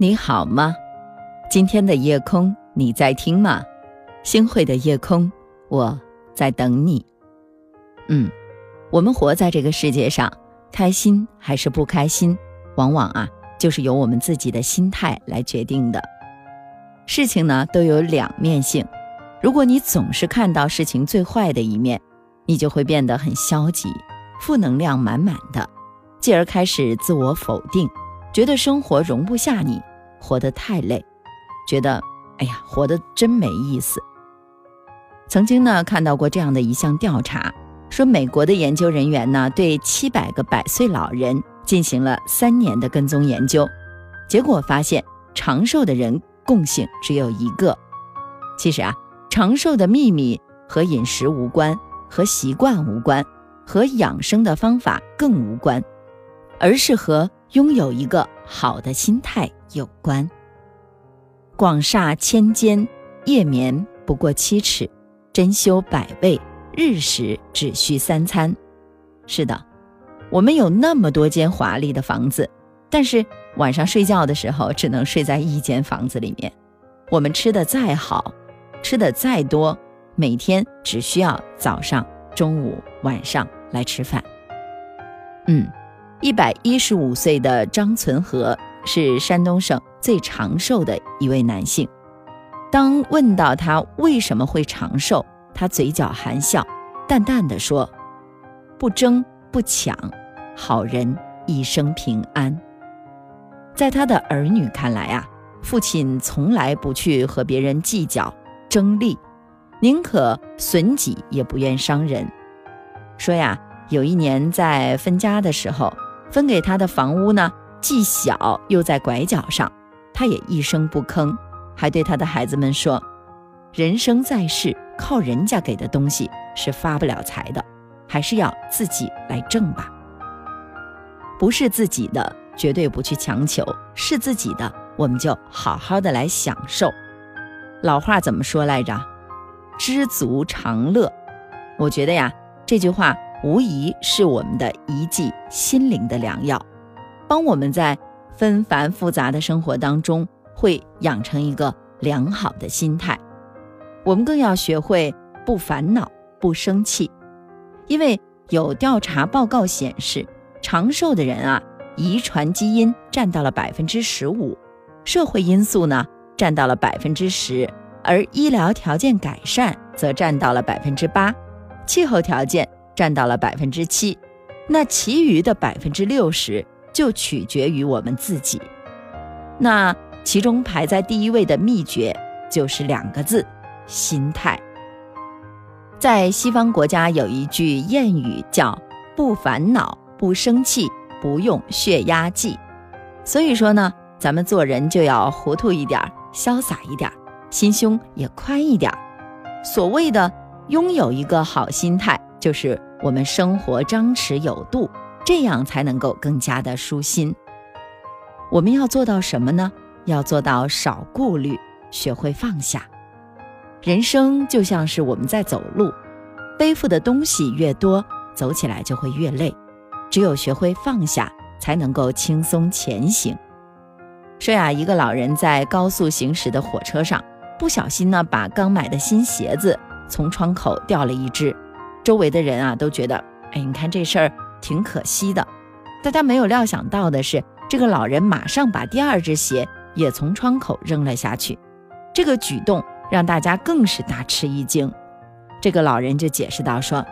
你好吗？今天的夜空你在听吗？星汇的夜空，我在等你。嗯，我们活在这个世界上，开心还是不开心，往往啊，就是由我们自己的心态来决定的。事情呢都有两面性，如果你总是看到事情最坏的一面，你就会变得很消极，负能量满满的，继而开始自我否定，觉得生活容不下你。活得太累，觉得哎呀，活得真没意思。曾经呢看到过这样的一项调查，说美国的研究人员呢对七百个百岁老人进行了三年的跟踪研究，结果发现长寿的人共性只有一个。其实啊，长寿的秘密和饮食无关，和习惯无关，和养生的方法更无关，而是和拥有一个好的心态。有关。广厦千间，夜眠不过七尺；珍馐百味，日食只需三餐。是的，我们有那么多间华丽的房子，但是晚上睡觉的时候只能睡在一间房子里面。我们吃的再好，吃的再多，每天只需要早上、中午、晚上来吃饭。嗯，一百一十五岁的张存和。是山东省最长寿的一位男性。当问到他为什么会长寿，他嘴角含笑，淡淡的说：“不争不抢，好人一生平安。”在他的儿女看来啊，父亲从来不去和别人计较争利，宁可损己也不愿伤人。说呀，有一年在分家的时候，分给他的房屋呢。既小又在拐角上，他也一声不吭，还对他的孩子们说：“人生在世，靠人家给的东西是发不了财的，还是要自己来挣吧。不是自己的，绝对不去强求；是自己的，我们就好好的来享受。老话怎么说来着？知足常乐。我觉得呀，这句话无疑是我们的一剂心灵的良药。”帮我们在纷繁复杂的生活当中，会养成一个良好的心态。我们更要学会不烦恼、不生气，因为有调查报告显示，长寿的人啊，遗传基因占到了百分之十五，社会因素呢占到了百分之十，而医疗条件改善则占到了百分之八，气候条件占到了百分之七，那其余的百分之六十。就取决于我们自己。那其中排在第一位的秘诀就是两个字：心态。在西方国家有一句谚语叫“不烦恼、不生气、不用血压计”。所以说呢，咱们做人就要糊涂一点，潇洒一点，心胸也宽一点。所谓的拥有一个好心态，就是我们生活张弛有度。这样才能够更加的舒心。我们要做到什么呢？要做到少顾虑，学会放下。人生就像是我们在走路，背负的东西越多，走起来就会越累。只有学会放下，才能够轻松前行。说呀，一个老人在高速行驶的火车上，不小心呢，把刚买的新鞋子从窗口掉了一只。周围的人啊，都觉得，哎，你看这事儿。挺可惜的，大家没有料想到的是，这个老人马上把第二只鞋也从窗口扔了下去。这个举动让大家更是大吃一惊。这个老人就解释道：“说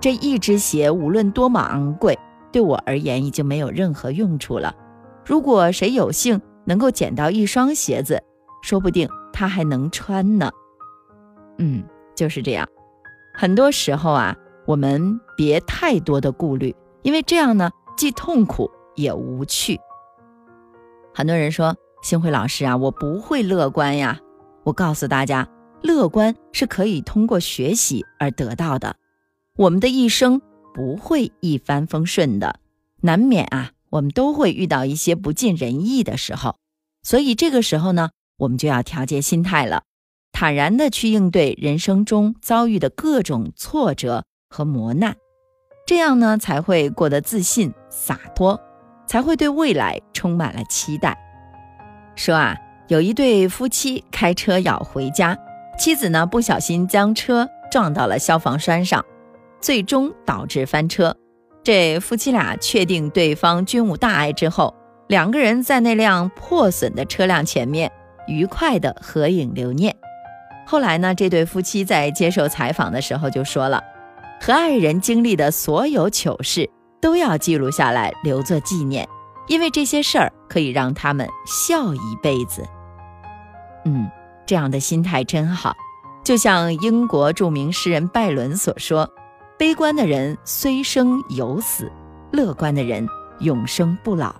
这一只鞋无论多么昂贵，对我而言已经没有任何用处了。如果谁有幸能够捡到一双鞋子，说不定他还能穿呢。”嗯，就是这样。很多时候啊。我们别太多的顾虑，因为这样呢，既痛苦也无趣。很多人说，星辉老师啊，我不会乐观呀。我告诉大家，乐观是可以通过学习而得到的。我们的一生不会一帆风顺的，难免啊，我们都会遇到一些不尽人意的时候。所以这个时候呢，我们就要调节心态了，坦然的去应对人生中遭遇的各种挫折。和磨难，这样呢才会过得自信洒脱，才会对未来充满了期待。说啊，有一对夫妻开车要回家，妻子呢不小心将车撞到了消防栓上，最终导致翻车。这夫妻俩确定对方均无大碍之后，两个人在那辆破损的车辆前面愉快的合影留念。后来呢，这对夫妻在接受采访的时候就说了，和爱人经历的所有糗事都要记录下来留作纪念，因为这些事儿可以让他们笑一辈子。嗯，这样的心态真好，就像英国著名诗人拜伦所说：“悲观的人虽生犹死，乐观的人永生不老。”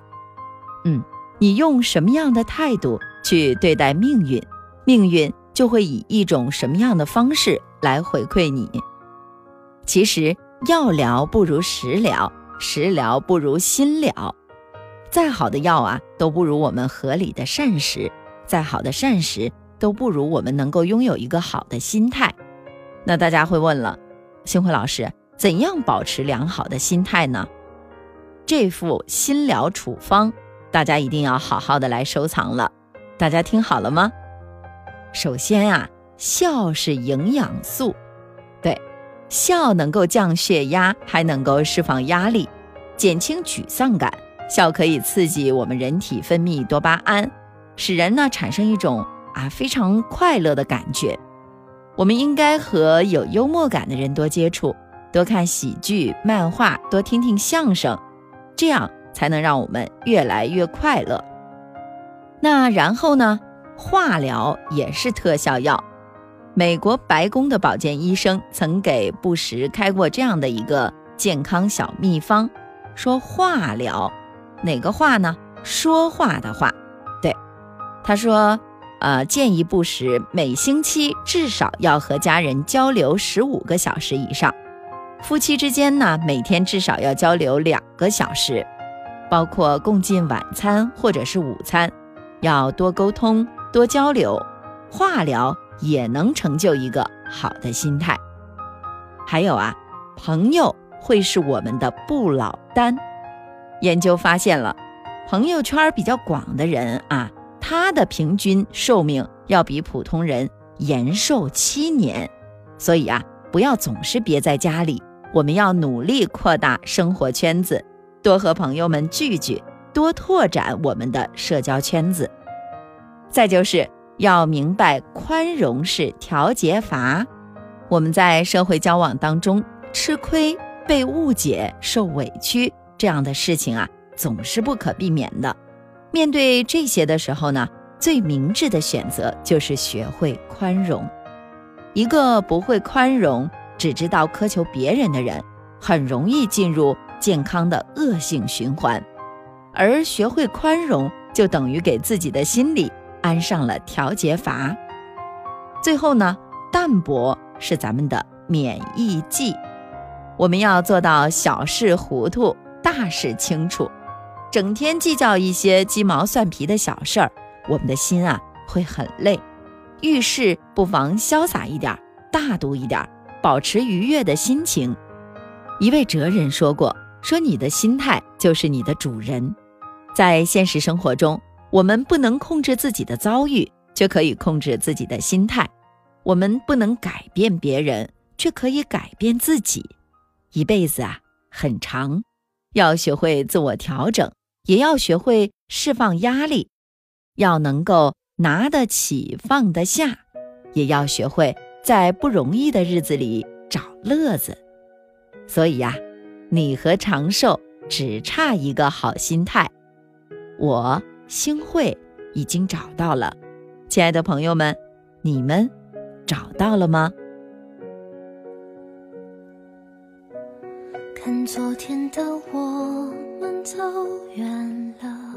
嗯，你用什么样的态度去对待命运，命运。就会以一种什么样的方式来回馈你？其实药疗不如食疗，食疗不如心疗。再好的药啊，都不如我们合理的膳食；再好的膳食，都不如我们能够拥有一个好的心态。那大家会问了，星辉老师，怎样保持良好的心态呢？这副心疗处方，大家一定要好好的来收藏了。大家听好了吗？首先啊，笑是营养素，对，笑能够降血压，还能够释放压力，减轻沮丧感。笑可以刺激我们人体分泌多巴胺，使人呢产生一种啊非常快乐的感觉。我们应该和有幽默感的人多接触，多看喜剧、漫画，多听听相声，这样才能让我们越来越快乐。那然后呢？化疗也是特效药。美国白宫的保健医生曾给布什开过这样的一个健康小秘方，说化疗，哪个化呢？说话的话。对，他说，呃，建议布什每星期至少要和家人交流十五个小时以上，夫妻之间呢，每天至少要交流两个小时，包括共进晚餐或者是午餐，要多沟通。多交流，化疗也能成就一个好的心态。还有啊，朋友会是我们的不老丹。研究发现了，朋友圈比较广的人啊，他的平均寿命要比普通人延寿七年。所以啊，不要总是憋在家里，我们要努力扩大生活圈子，多和朋友们聚聚，多拓展我们的社交圈子。再就是要明白宽容是调节阀。我们在社会交往当中吃亏、被误解、受委屈这样的事情啊，总是不可避免的。面对这些的时候呢，最明智的选择就是学会宽容。一个不会宽容、只知道苛求别人的人，很容易进入健康的恶性循环。而学会宽容，就等于给自己的心理。安上了调节阀，最后呢，淡泊是咱们的免疫剂。我们要做到小事糊涂，大事清楚。整天计较一些鸡毛蒜皮的小事儿，我们的心啊会很累。遇事不妨潇洒一点，大度一点，保持愉悦的心情。一位哲人说过：“说你的心态就是你的主人。”在现实生活中。我们不能控制自己的遭遇，却可以控制自己的心态。我们不能改变别人，却可以改变自己。一辈子啊，很长，要学会自我调整，也要学会释放压力，要能够拿得起放得下，也要学会在不容易的日子里找乐子。所以呀，你和长寿只差一个好心态。我。星慧已经找到了，亲爱的朋友们，你们找到了吗？看昨天的我们走远了，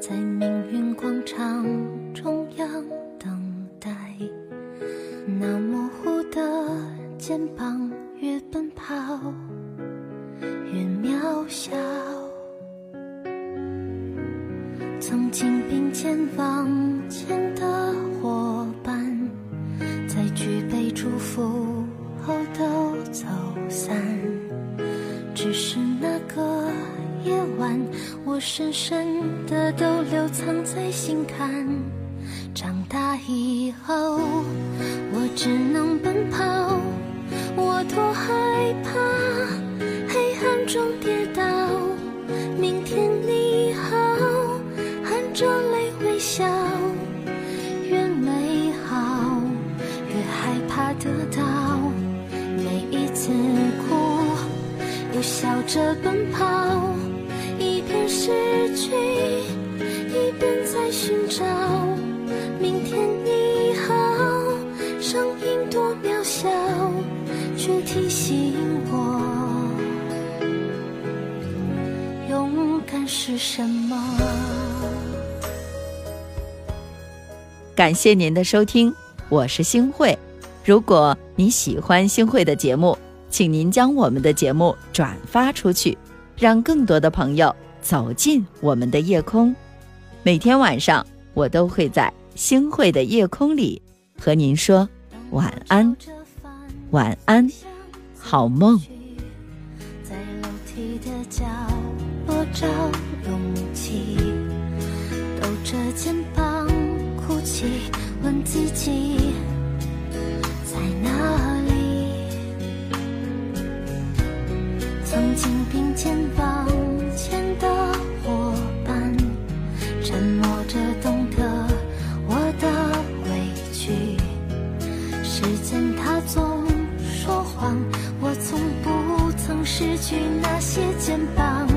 在命运广场中央等待，那模糊的肩膀越奔跑越渺小。曾经并肩往前的奔跑，一边失去，一边在寻找。明天你好，声音多渺小，却提醒我，勇敢是什么。感谢您的收听，我是星慧。如果你喜欢星慧的节目，请您将我们的节目转发出去，让更多的朋友走进我们的夜空。每天晚上，我都会在星慧的夜空里和您说晚安，晚安，好梦。在楼梯的角落找勇气，抖着肩膀哭泣，问自己在哪里？曾经并肩往前的伙伴，沉默着懂得我的委屈。时间它总说谎，我从不曾失去那些肩膀。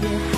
you have